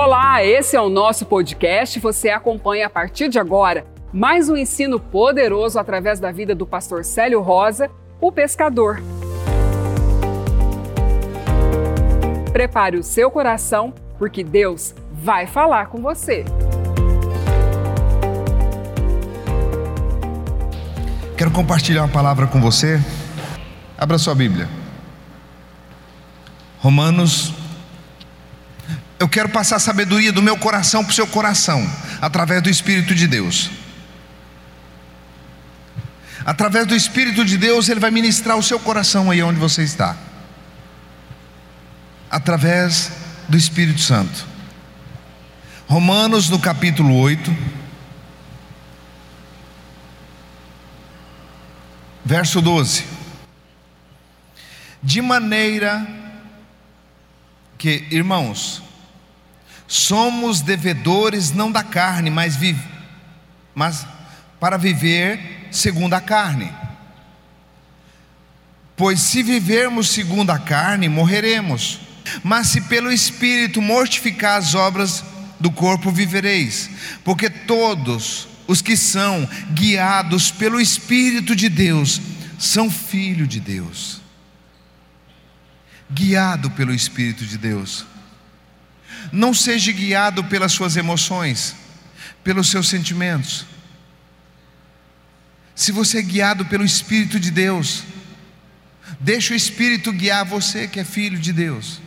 Olá, esse é o nosso podcast. Você acompanha a partir de agora mais um ensino poderoso através da vida do pastor Célio Rosa, o pescador. Prepare o seu coração, porque Deus vai falar com você. Quero compartilhar uma palavra com você. Abra sua Bíblia. Romanos. Eu quero passar a sabedoria do meu coração para o seu coração, através do Espírito de Deus. Através do Espírito de Deus, Ele vai ministrar o seu coração aí onde você está. Através do Espírito Santo. Romanos no capítulo 8, verso 12. De maneira que, irmãos, somos devedores não da carne, mas, vive, mas para viver segundo a carne. Pois se vivermos segundo a carne, morreremos. Mas se pelo Espírito mortificar as obras do corpo, vivereis. Porque todos os que são guiados pelo Espírito de Deus são filhos de Deus. Guiado pelo Espírito de Deus. Não seja guiado pelas suas emoções, pelos seus sentimentos. Se você é guiado pelo Espírito de Deus, deixa o Espírito guiar você que é filho de Deus.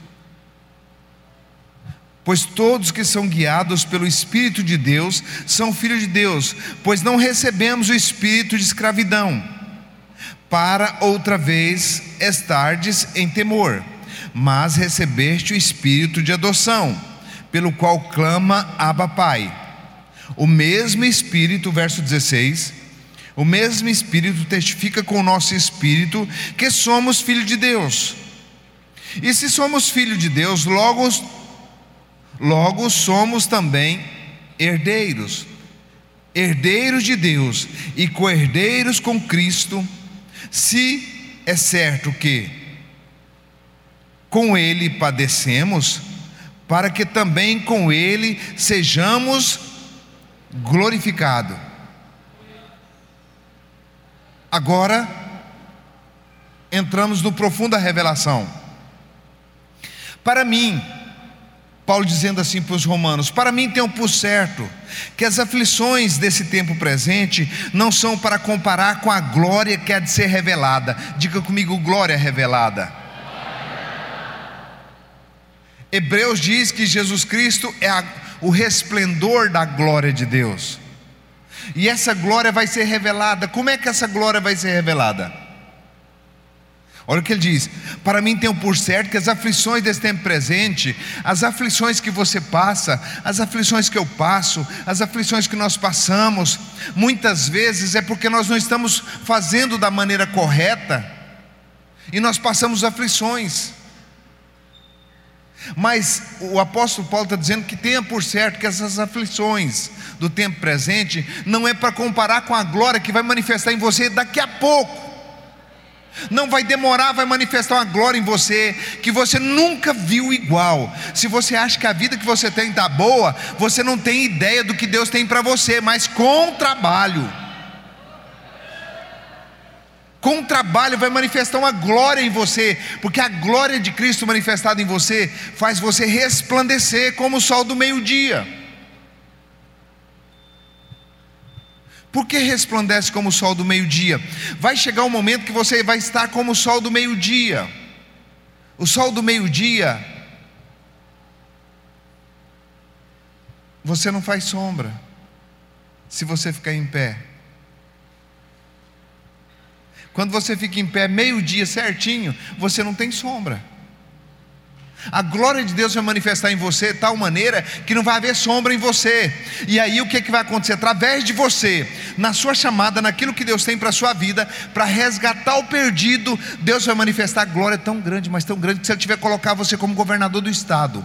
Pois todos que são guiados pelo Espírito de Deus são filhos de Deus, pois não recebemos o espírito de escravidão, para outra vez estardes em temor, mas recebeste o espírito de adoção, pelo qual clama Abba Pai. O mesmo Espírito, verso 16, o mesmo Espírito testifica com o nosso espírito que somos filhos de Deus. E se somos filhos de Deus, logo Logo somos também herdeiros, herdeiros de Deus e co-herdeiros com Cristo, se é certo que com Ele padecemos, para que também com Ele sejamos glorificados. Agora, entramos no profunda revelação. Para mim, Paulo dizendo assim para os romanos: Para mim tenho por certo que as aflições desse tempo presente não são para comparar com a glória que há de ser revelada. Diga comigo, glória revelada. Hebreus diz que Jesus Cristo é a, o resplendor da glória de Deus. E essa glória vai ser revelada. Como é que essa glória vai ser revelada? Olha o que ele diz: Para mim tenho por certo que as aflições desse tempo presente, as aflições que você passa, as aflições que eu passo, as aflições que nós passamos, muitas vezes é porque nós não estamos fazendo da maneira correta e nós passamos aflições. Mas o apóstolo Paulo está dizendo que tenha por certo que essas aflições do tempo presente não é para comparar com a glória que vai manifestar em você daqui a pouco. Não vai demorar, vai manifestar uma glória em você que você nunca viu igual. Se você acha que a vida que você tem está boa, você não tem ideia do que Deus tem para você, mas com trabalho. Com trabalho vai manifestar uma glória em você, porque a glória de Cristo manifestada em você faz você resplandecer como o sol do meio-dia. Por que resplandece como o sol do meio-dia? Vai chegar um momento que você vai estar como o sol do meio-dia. O sol do meio-dia, você não faz sombra se você ficar em pé. Quando você fica em pé meio-dia certinho, você não tem sombra. A glória de Deus vai manifestar em você de tal maneira que não vai haver sombra em você. E aí o que, é que vai acontecer? Através de você, na sua chamada, naquilo que Deus tem para a sua vida, para resgatar o perdido, Deus vai manifestar glória tão grande, mas tão grande, que se Ele tiver colocar você como governador do Estado,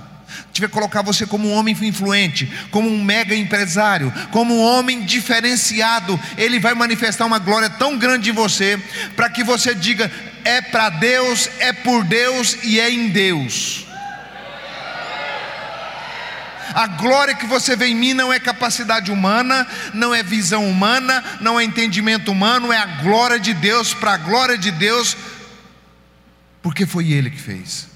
tiver colocar você como um homem influente, como um mega empresário, como um homem diferenciado, Ele vai manifestar uma glória tão grande em você, para que você diga: é para Deus, é por Deus e é em Deus. A glória que você vê em mim não é capacidade humana, não é visão humana, não é entendimento humano, é a glória de Deus, para a glória de Deus, porque foi Ele que fez.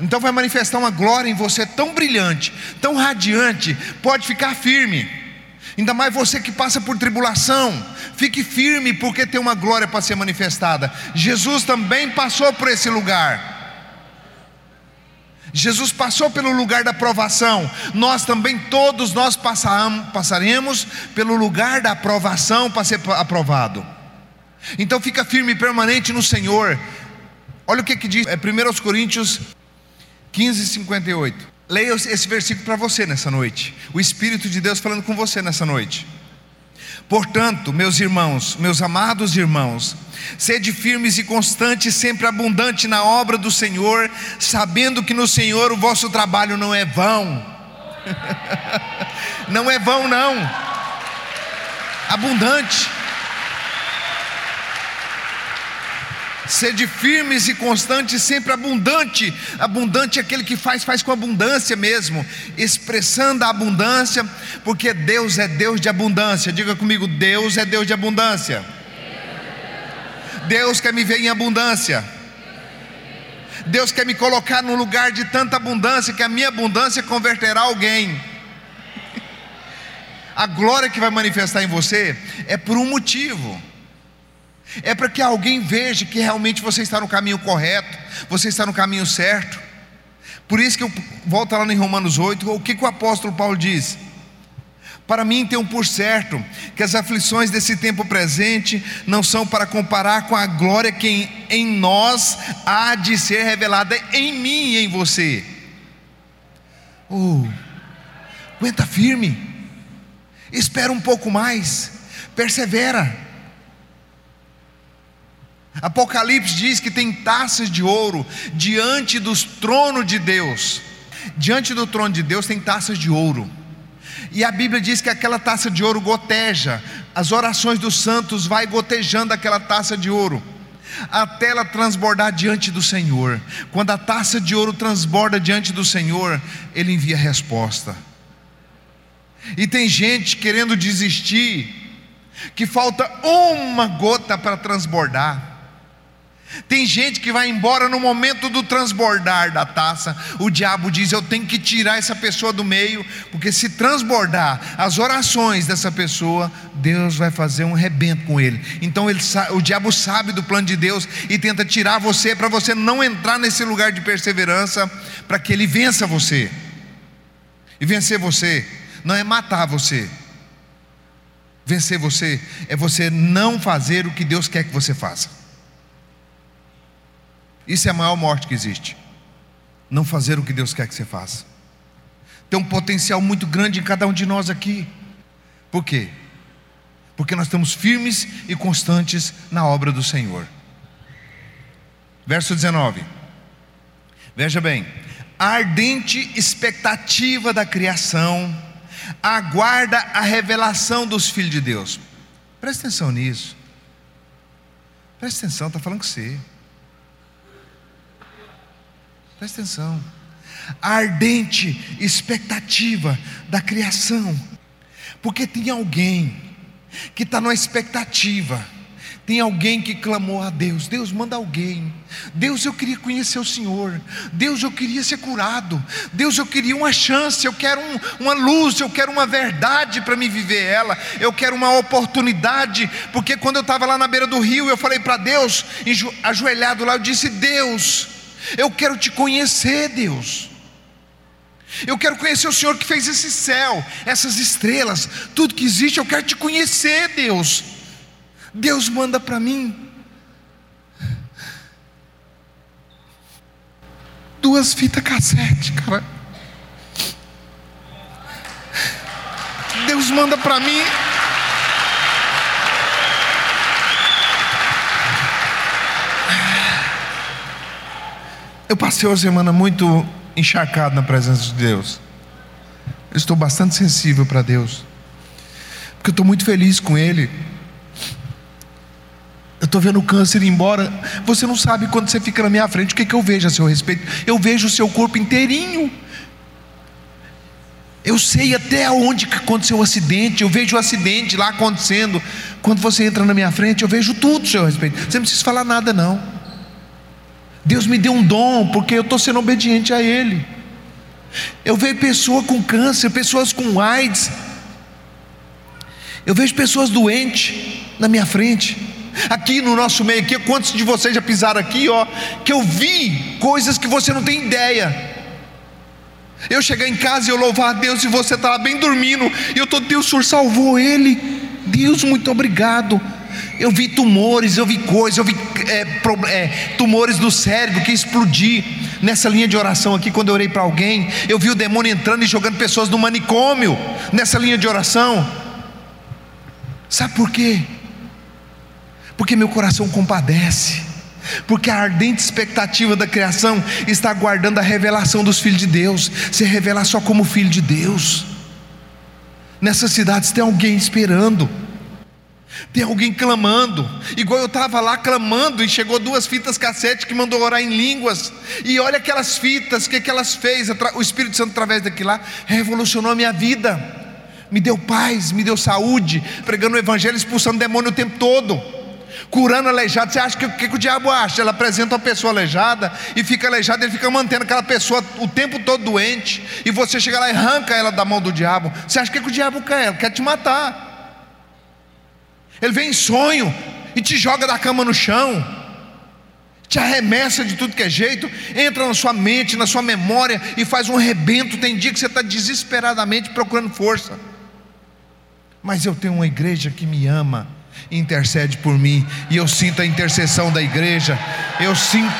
Então vai manifestar uma glória em você tão brilhante, tão radiante, pode ficar firme. Ainda mais você que passa por tribulação, fique firme, porque tem uma glória para ser manifestada. Jesus também passou por esse lugar. Jesus passou pelo lugar da provação, nós também, todos nós passamos, passaremos pelo lugar da aprovação para ser aprovado. Então fica firme e permanente no Senhor. Olha o que, que diz, é 1 Coríntios 15, 58. Leia esse versículo para você nessa noite. O Espírito de Deus falando com você nessa noite. Portanto, meus irmãos, meus amados irmãos, sede firmes e constantes, sempre abundante na obra do Senhor, sabendo que no Senhor o vosso trabalho não é vão. não é vão, não. Abundante. Sede firmes e constantes, sempre abundante. Abundante é aquele que faz, faz com abundância mesmo, expressando a abundância, porque Deus é Deus de abundância. Diga comigo: Deus é Deus de abundância. Deus quer me ver em abundância. Deus quer me colocar num lugar de tanta abundância que a minha abundância converterá alguém. A glória que vai manifestar em você é por um motivo é para que alguém veja que realmente você está no caminho correto, você está no caminho certo. Por isso que eu volto lá em Romanos 8, o que, que o apóstolo Paulo diz? Para mim tenho por certo que as aflições desse tempo presente não são para comparar com a glória que em, em nós há de ser revelada em mim e em você. Oh, aguenta firme, espera um pouco mais, persevera. Apocalipse diz que tem taças de ouro diante dos tronos de Deus. Diante do trono de Deus tem taças de ouro. E a Bíblia diz que aquela taça de ouro goteja, as orações dos santos vai gotejando aquela taça de ouro, até ela transbordar diante do Senhor. Quando a taça de ouro transborda diante do Senhor, ele envia resposta. E tem gente querendo desistir, que falta uma gota para transbordar. Tem gente que vai embora no momento do transbordar da taça. O diabo diz: Eu tenho que tirar essa pessoa do meio, porque se transbordar as orações dessa pessoa, Deus vai fazer um rebento com ele. Então ele, o diabo sabe do plano de Deus e tenta tirar você para você não entrar nesse lugar de perseverança, para que ele vença você. E vencer você não é matar você. Vencer você é você não fazer o que Deus quer que você faça. Isso é a maior morte que existe. Não fazer o que Deus quer que você faça. Tem um potencial muito grande em cada um de nós aqui. Por quê? Porque nós estamos firmes e constantes na obra do Senhor. Verso 19. Veja bem: a ardente expectativa da criação aguarda a revelação dos filhos de Deus. Presta atenção nisso. Presta atenção, está falando com você. Presta atenção. A ardente expectativa da criação. Porque tem alguém que está na expectativa. Tem alguém que clamou a Deus: Deus, manda alguém. Deus, eu queria conhecer o Senhor. Deus, eu queria ser curado. Deus, eu queria uma chance. Eu quero um, uma luz. Eu quero uma verdade para me viver ela. Eu quero uma oportunidade. Porque quando eu estava lá na beira do rio, eu falei para Deus, ajoelhado lá, eu disse: Deus, eu quero te conhecer, Deus. Eu quero conhecer o Senhor que fez esse céu, essas estrelas, tudo que existe, eu quero te conhecer, Deus. Deus manda para mim duas fitas cassete, cara. Deus manda para mim Eu passei uma semana muito encharcado na presença de Deus. Eu estou bastante sensível para Deus. Porque eu estou muito feliz com Ele. Eu estou vendo o câncer ir embora. Você não sabe quando você fica na minha frente o que, que eu vejo a seu respeito. Eu vejo o seu corpo inteirinho. Eu sei até onde aconteceu o acidente, eu vejo o acidente lá acontecendo. Quando você entra na minha frente, eu vejo tudo a seu respeito. Você não precisa falar nada, não. Deus me deu um dom, porque eu estou sendo obediente a Ele. Eu vejo pessoas com câncer, pessoas com AIDS. Eu vejo pessoas doentes na minha frente. Aqui no nosso meio, aqui, quantos de vocês já pisaram aqui, ó, que eu vi coisas que você não tem ideia. Eu chegar em casa e eu louvar a Deus e você está lá bem dormindo, e eu estou, Deus, o Senhor salvou ele. Deus, muito obrigado. Eu vi tumores, eu vi coisas, eu vi é, é, tumores do cérebro que explodir nessa linha de oração aqui. Quando eu orei para alguém, eu vi o demônio entrando e jogando pessoas no manicômio nessa linha de oração. Sabe por quê? Porque meu coração compadece porque a ardente expectativa da criação está aguardando a revelação dos filhos de Deus, se revelar só como filho de Deus. Nessas cidades tem alguém esperando, tem alguém clamando, igual eu estava lá clamando e chegou duas fitas cassete que mandou orar em línguas, e olha aquelas fitas, o que, que elas fez, o Espírito Santo através daquilo lá, revolucionou a minha vida, me deu paz, me deu saúde, pregando o Evangelho, expulsando demônio o tempo todo curando aleijado. Você acha que o que, que, o diabo acha? Ele apresenta uma pessoa aleijada e fica aleijado, ele fica mantendo aquela pessoa o tempo todo doente, e você chega lá e arranca ela da mão do diabo. Você acha que, que o diabo quer? Ele quer te matar. Ele vem em sonho e te joga da cama no chão, te arremessa de tudo que é jeito, entra na sua mente, na sua memória e faz um rebento. Tem dia que você está desesperadamente procurando força. Mas eu tenho uma igreja que me ama intercede por mim, e eu sinto a intercessão da igreja, eu sinto,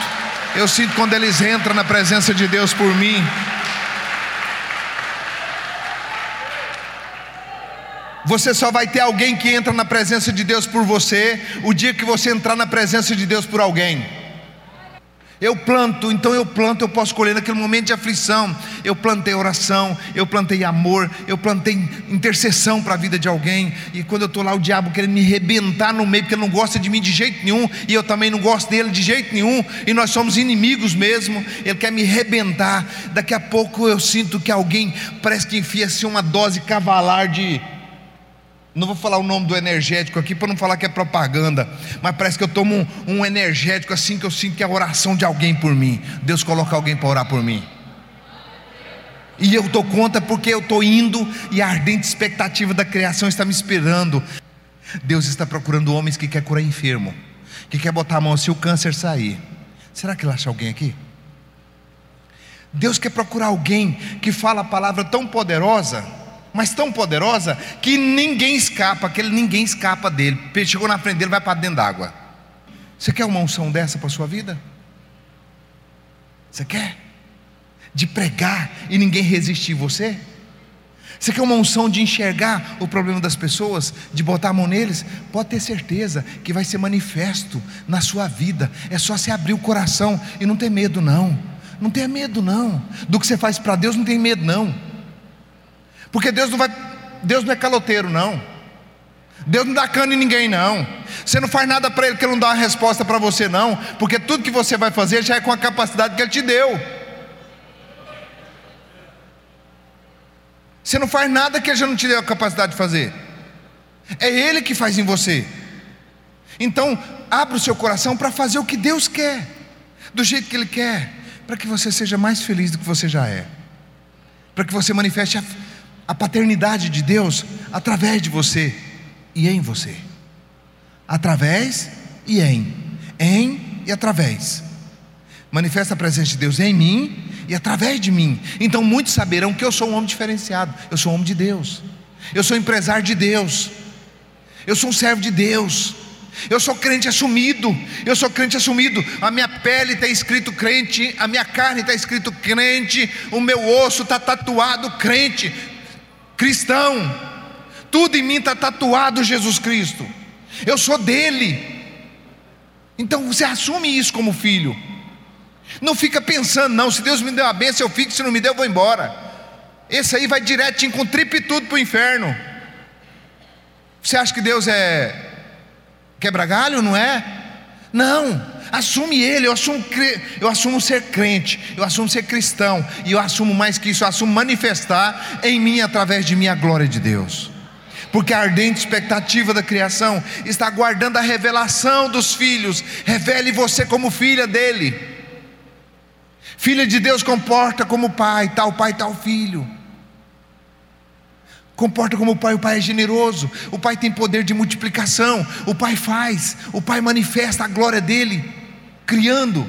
eu sinto quando eles entram na presença de Deus por mim. Você só vai ter alguém que entra na presença de Deus por você o dia que você entrar na presença de Deus por alguém. Eu planto, então eu planto, eu posso colher naquele momento de aflição. Eu plantei oração, eu plantei amor, eu plantei intercessão para a vida de alguém. E quando eu estou lá, o diabo querendo me rebentar no meio, porque ele não gosta de mim de jeito nenhum, e eu também não gosto dele de jeito nenhum, e nós somos inimigos mesmo. Ele quer me rebentar. Daqui a pouco eu sinto que alguém parece que enfia assim uma dose cavalar de não vou falar o nome do energético aqui para não falar que é propaganda, mas parece que eu tomo um, um, energético assim que eu sinto que é a oração de alguém por mim. Deus coloca alguém para orar por mim. E eu dou conta porque eu estou indo e a ardente expectativa da criação está me esperando. Deus está procurando homens que quer curar enfermo, que quer botar a mão se o câncer sair. Será que ele acha alguém aqui? Deus quer procurar alguém que fala a palavra tão poderosa mas tão poderosa que ninguém escapa, aquele ninguém escapa dele. Chegou na frente dele, vai para dentro d'água. Você quer uma unção dessa para a sua vida? Você quer? De pregar e ninguém resistir você? Você quer uma unção de enxergar o problema das pessoas, de botar a mão neles? Pode ter certeza que vai ser manifesto na sua vida. É só você abrir o coração e não ter medo, não. Não tenha medo, não. Do que você faz para Deus, não tem medo, não. Porque Deus não vai, Deus não é caloteiro, não. Deus não dá cano em ninguém, não. Você não faz nada para Ele que Ele não dá uma resposta para você, não. Porque tudo que você vai fazer já é com a capacidade que Ele te deu. Você não faz nada que Ele já não te deu a capacidade de fazer. É Ele que faz em você. Então, abra o seu coração para fazer o que Deus quer, do jeito que Ele quer, para que você seja mais feliz do que você já é, para que você manifeste a a paternidade de Deus através de você e em você. Através e em. Em e através. Manifesta a presença de Deus em mim e através de mim. Então muitos saberão que eu sou um homem diferenciado. Eu sou um homem de Deus. Eu sou empresário de Deus. Eu sou um servo de Deus. Eu sou crente assumido, eu sou crente assumido. A minha pele está escrito crente, a minha carne está escrito crente, o meu osso está tatuado crente cristão, tudo em mim está tatuado Jesus Cristo, eu sou dele. Então você assume isso como filho. Não fica pensando, não, se Deus me deu a benção, eu fico, se não me deu, eu vou embora. Esse aí vai direto com tripe tudo para o inferno. Você acha que Deus é quebra galho? Não é? Não, Assume ele, eu assumo, eu assumo ser crente, eu assumo ser cristão, e eu assumo mais que isso, eu assumo manifestar em mim através de mim a glória de Deus. Porque a ardente expectativa da criação está aguardando a revelação dos filhos. Revele você como filha dele. Filha de Deus comporta como pai, tal pai, tal filho. Comporta como pai, o pai é generoso, o pai tem poder de multiplicação, o pai faz, o pai manifesta a glória dele, criando.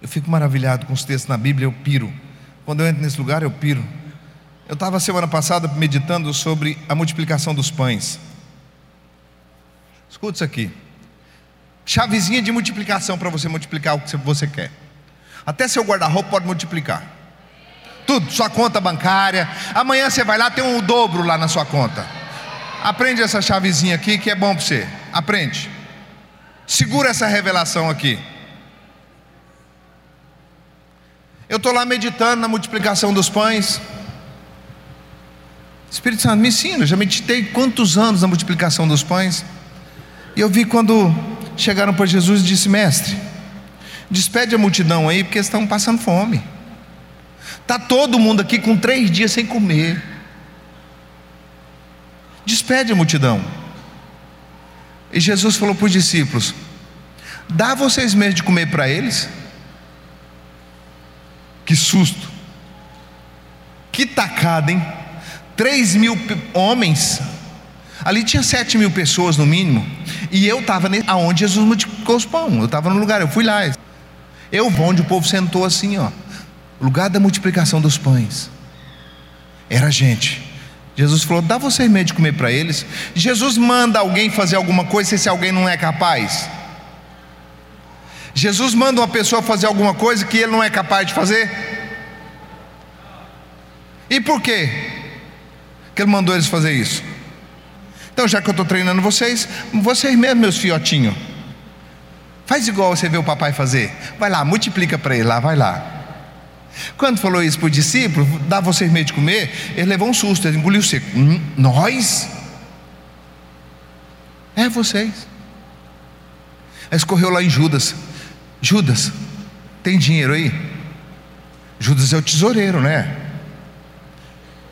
Eu fico maravilhado com os textos na Bíblia, eu piro. Quando eu entro nesse lugar, eu piro. Eu estava semana passada meditando sobre a multiplicação dos pães. Escuta isso aqui. Chavezinha de multiplicação para você multiplicar o que você quer. Até seu guarda-roupa pode multiplicar. Tudo, sua conta bancária. Amanhã você vai lá, tem um dobro lá na sua conta. Aprende essa chavezinha aqui que é bom para você. Aprende. Segura essa revelação aqui. Eu estou lá meditando na multiplicação dos pães. Espírito Santo, me ensina. Já meditei quantos anos na multiplicação dos pães. E eu vi quando chegaram para Jesus e disse: Mestre, despede a multidão aí, porque estão passando fome. Está todo mundo aqui com três dias sem comer. Despede a multidão. E Jesus falou para os discípulos: Dá vocês mesmo de comer para eles. Que susto. Que tacada, hein? Três mil homens. Ali tinha sete mil pessoas no mínimo. E eu estava aonde Jesus multiplicou os pão. Eu estava no lugar, eu fui lá. Eu vou onde o povo sentou assim, ó. Lugar da multiplicação dos pães. Era gente. Jesus falou: dá vocês medo de comer para eles. Jesus manda alguém fazer alguma coisa se alguém não é capaz. Jesus manda uma pessoa fazer alguma coisa que ele não é capaz de fazer. E por quê? Que ele mandou eles fazer isso. Então, já que eu estou treinando vocês, vocês mesmos, meus fiotinhos, faz igual você vê o papai fazer. Vai lá, multiplica para ele lá, vai lá. Quando falou isso para o discípulo, dá vocês medo de comer, ele levou um susto, ele engoliu seco. Hum, nós? É vocês. Aí escorreu lá em Judas. Judas, tem dinheiro aí? Judas é o tesoureiro, né?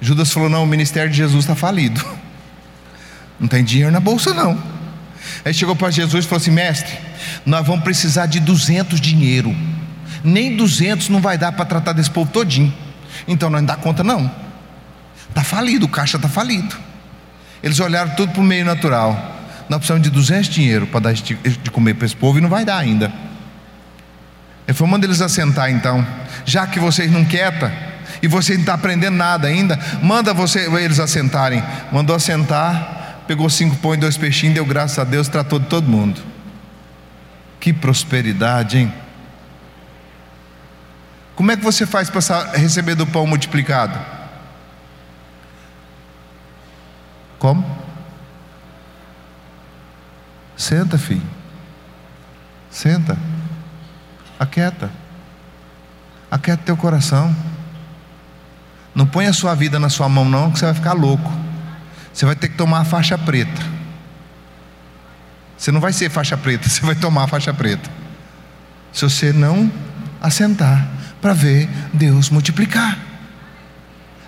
Judas falou: não, o ministério de Jesus está falido. Não tem dinheiro na bolsa, não. Aí chegou para Jesus e falou assim: mestre, nós vamos precisar de 200 dinheiro. Nem 200 não vai dar para tratar desse povo todinho. Então não dá conta, não. Está falido, o caixa está falido. Eles olharam tudo para o meio natural. Nós precisamos de 200 dinheiro para dar de comer para esse povo e não vai dar ainda. Ele falou: manda eles assentar então. Já que vocês não quietam e vocês não estão tá aprendendo nada ainda, manda você, eles assentarem. Mandou assentar pegou cinco pães e dois peixinhos, deu graças a Deus, tratou de todo mundo. Que prosperidade, hein? Como é que você faz para receber do pão multiplicado? Como? Senta, filho. Senta. Aquieta. Aquieta teu coração. Não põe a sua vida na sua mão, não, que você vai ficar louco. Você vai ter que tomar a faixa preta. Você não vai ser faixa preta, você vai tomar a faixa preta. Se você não assentar para ver Deus multiplicar.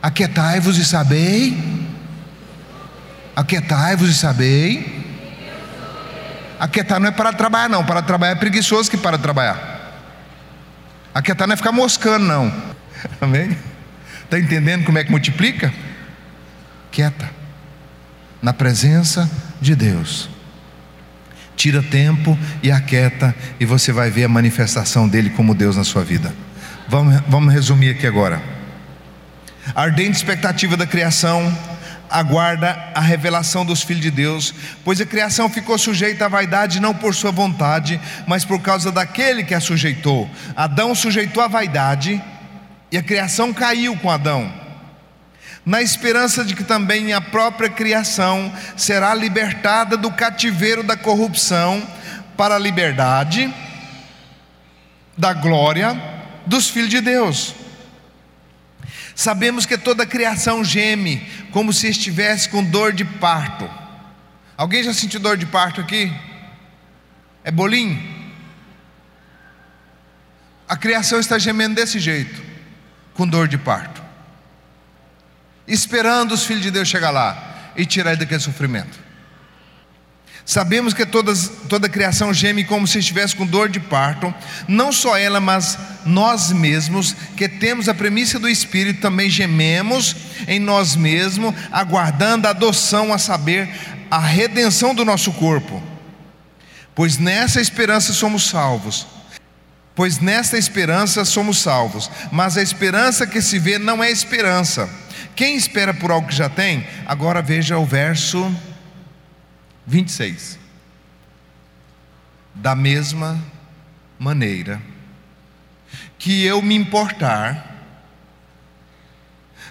Aquietai-vos e sabei. Aquietai-vos e sabei. Aquietar não é para trabalhar, não. Para trabalhar é preguiçoso que para trabalhar. Aquietar não é ficar moscando, não. Amém? Está entendendo como é que multiplica? Quieta na presença de Deus. Tira tempo e aquieta, e você vai ver a manifestação dele como Deus na sua vida. Vamos, vamos resumir aqui agora. A ardente expectativa da criação aguarda a revelação dos filhos de Deus, pois a criação ficou sujeita à vaidade não por sua vontade, mas por causa daquele que a sujeitou. Adão sujeitou a vaidade e a criação caiu com Adão na esperança de que também a própria criação será libertada do cativeiro da corrupção para a liberdade da glória dos filhos de Deus. Sabemos que toda a criação geme como se estivesse com dor de parto. Alguém já sentiu dor de parto aqui? É bolinho? A criação está gemendo desse jeito, com dor de parto, esperando os filhos de Deus chegar lá e tirar ele daquele sofrimento. Sabemos que todas, toda criação geme como se estivesse com dor de parto, não só ela, mas nós mesmos, que temos a premissa do Espírito, também gememos em nós mesmos, aguardando a adoção, a saber, a redenção do nosso corpo. Pois nessa esperança somos salvos. Pois nesta esperança somos salvos. Mas a esperança que se vê não é esperança. Quem espera por algo que já tem? Agora veja o verso 26. Da mesma maneira que eu me importar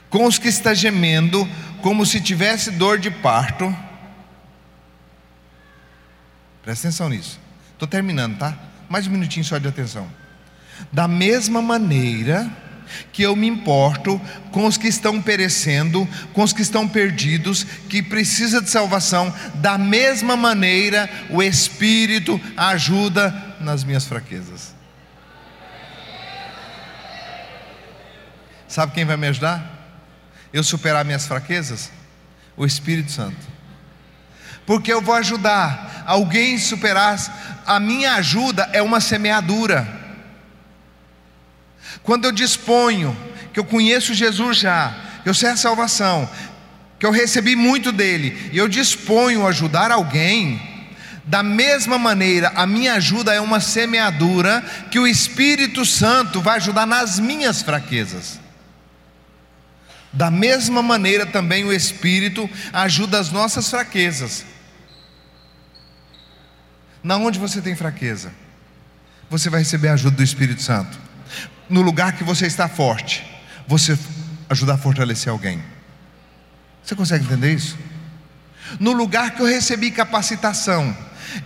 com os que está gemendo, como se tivesse dor de parto. Presta atenção nisso. Estou terminando, tá? Mais um minutinho só de atenção. Da mesma maneira que eu me importo com os que estão perecendo, com os que estão perdidos, que precisa de salvação, da mesma maneira o Espírito ajuda nas minhas fraquezas. Sabe quem vai me ajudar? Eu superar minhas fraquezas? O Espírito Santo. Porque eu vou ajudar alguém a superar, a minha ajuda é uma semeadura. Quando eu disponho que eu conheço Jesus já, eu sei a salvação, que eu recebi muito dele, e eu disponho a ajudar alguém, da mesma maneira, a minha ajuda é uma semeadura que o Espírito Santo vai ajudar nas minhas fraquezas. Da mesma maneira também o Espírito ajuda as nossas fraquezas. Na onde você tem fraqueza, você vai receber a ajuda do Espírito Santo no lugar que você está forte, você ajudar a fortalecer alguém. Você consegue entender isso? No lugar que eu recebi capacitação,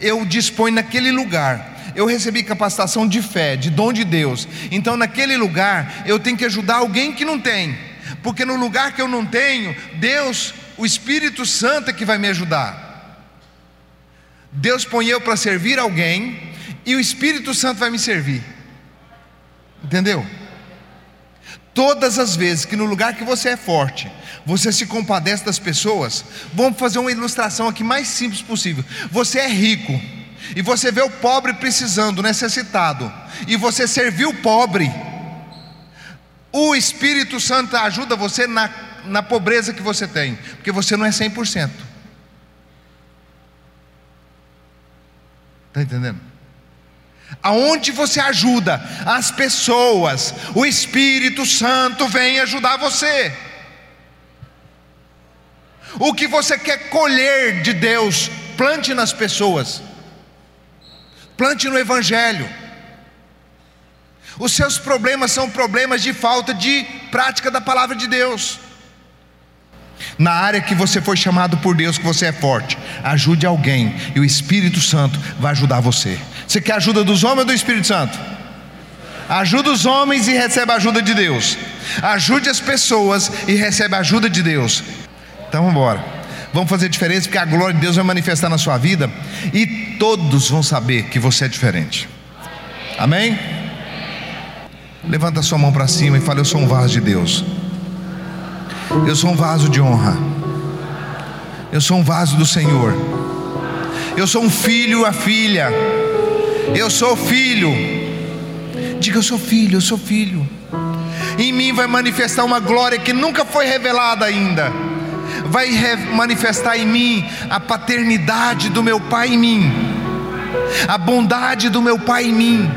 eu disponho naquele lugar. Eu recebi capacitação de fé, de dom de Deus. Então, naquele lugar, eu tenho que ajudar alguém que não tem. Porque no lugar que eu não tenho, Deus, o Espírito Santo é que vai me ajudar. Deus põe eu para servir alguém e o Espírito Santo vai me servir. Entendeu? Todas as vezes que no lugar que você é forte, você se compadece das pessoas, vamos fazer uma ilustração aqui mais simples possível. Você é rico e você vê o pobre precisando, necessitado, e você serviu o pobre. O Espírito Santo ajuda você na, na pobreza que você tem, porque você não é 100%. Está entendendo? Aonde você ajuda as pessoas, o Espírito Santo vem ajudar você. O que você quer colher de Deus, plante nas pessoas, plante no Evangelho. Os seus problemas são problemas de falta de prática da palavra de Deus. Na área que você foi chamado por Deus, que você é forte, ajude alguém e o Espírito Santo vai ajudar você. Você quer ajuda dos homens ou do Espírito Santo? Ajuda os homens e recebe a ajuda de Deus. Ajude as pessoas e recebe a ajuda de Deus. Então vamos embora. Vamos fazer diferença porque a glória de Deus vai manifestar na sua vida e todos vão saber que você é diferente. Amém? Levanta sua mão para cima e fala: Eu sou um vaso de Deus. Eu sou um vaso de honra. Eu sou um vaso do Senhor. Eu sou um filho, a filha. Eu sou filho. Diga, eu sou filho, eu sou filho. Em mim vai manifestar uma glória que nunca foi revelada ainda. Vai manifestar em mim a paternidade do meu Pai em mim, a bondade do meu Pai em mim.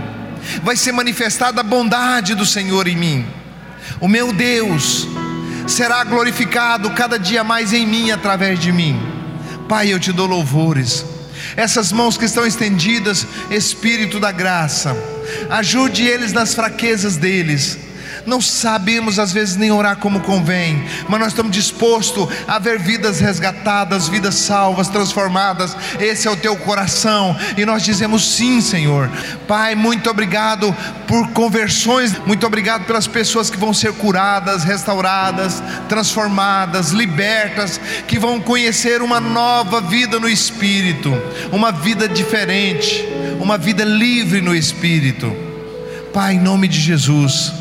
Vai ser manifestada a bondade do Senhor em mim. O meu Deus será glorificado cada dia mais em mim através de mim. Pai, eu te dou louvores. Essas mãos que estão estendidas, Espírito da graça, ajude eles nas fraquezas deles não sabemos às vezes nem orar como convém, mas nós estamos dispostos a ver vidas resgatadas, vidas salvas, transformadas. Esse é o teu coração, e nós dizemos sim, Senhor. Pai, muito obrigado por conversões, muito obrigado pelas pessoas que vão ser curadas, restauradas, transformadas, libertas, que vão conhecer uma nova vida no Espírito, uma vida diferente uma vida livre no Espírito. Pai, em nome de Jesus,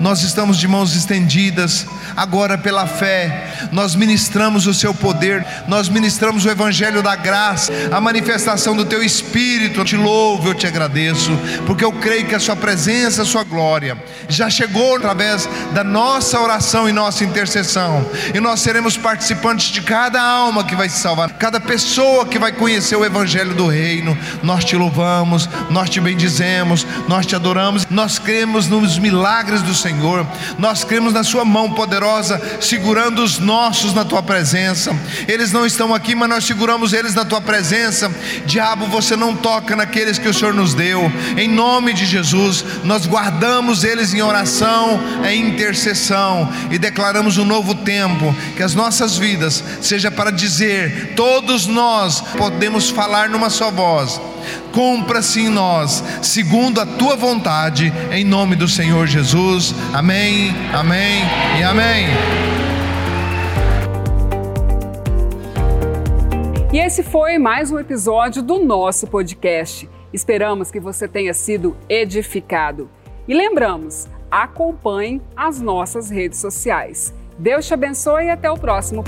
nós estamos de mãos estendidas agora pela fé, nós ministramos o seu poder, nós ministramos o evangelho da graça, a manifestação do teu espírito. Eu te louvo, eu te agradeço, porque eu creio que a sua presença, a sua glória já chegou através da nossa oração e nossa intercessão. E nós seremos participantes de cada alma que vai se salvar, cada pessoa que vai conhecer o evangelho do reino. Nós te louvamos, nós te bendizemos, nós te adoramos. Nós cremos nos milagres do Senhor. Nós cremos na sua mão poderosa segurando os nossos na tua presença. Eles não estão aqui, mas nós seguramos eles na tua presença. Diabo, você não toca naqueles que o Senhor nos deu. Em nome de Jesus, nós guardamos eles em oração, em intercessão e declaramos um novo tempo, que as nossas vidas seja para dizer, todos nós podemos falar numa só voz Cumpra-se em nós, segundo a tua vontade, em nome do Senhor Jesus. Amém, amém e amém. E esse foi mais um episódio do nosso podcast. Esperamos que você tenha sido edificado. E lembramos, acompanhe as nossas redes sociais. Deus te abençoe e até o próximo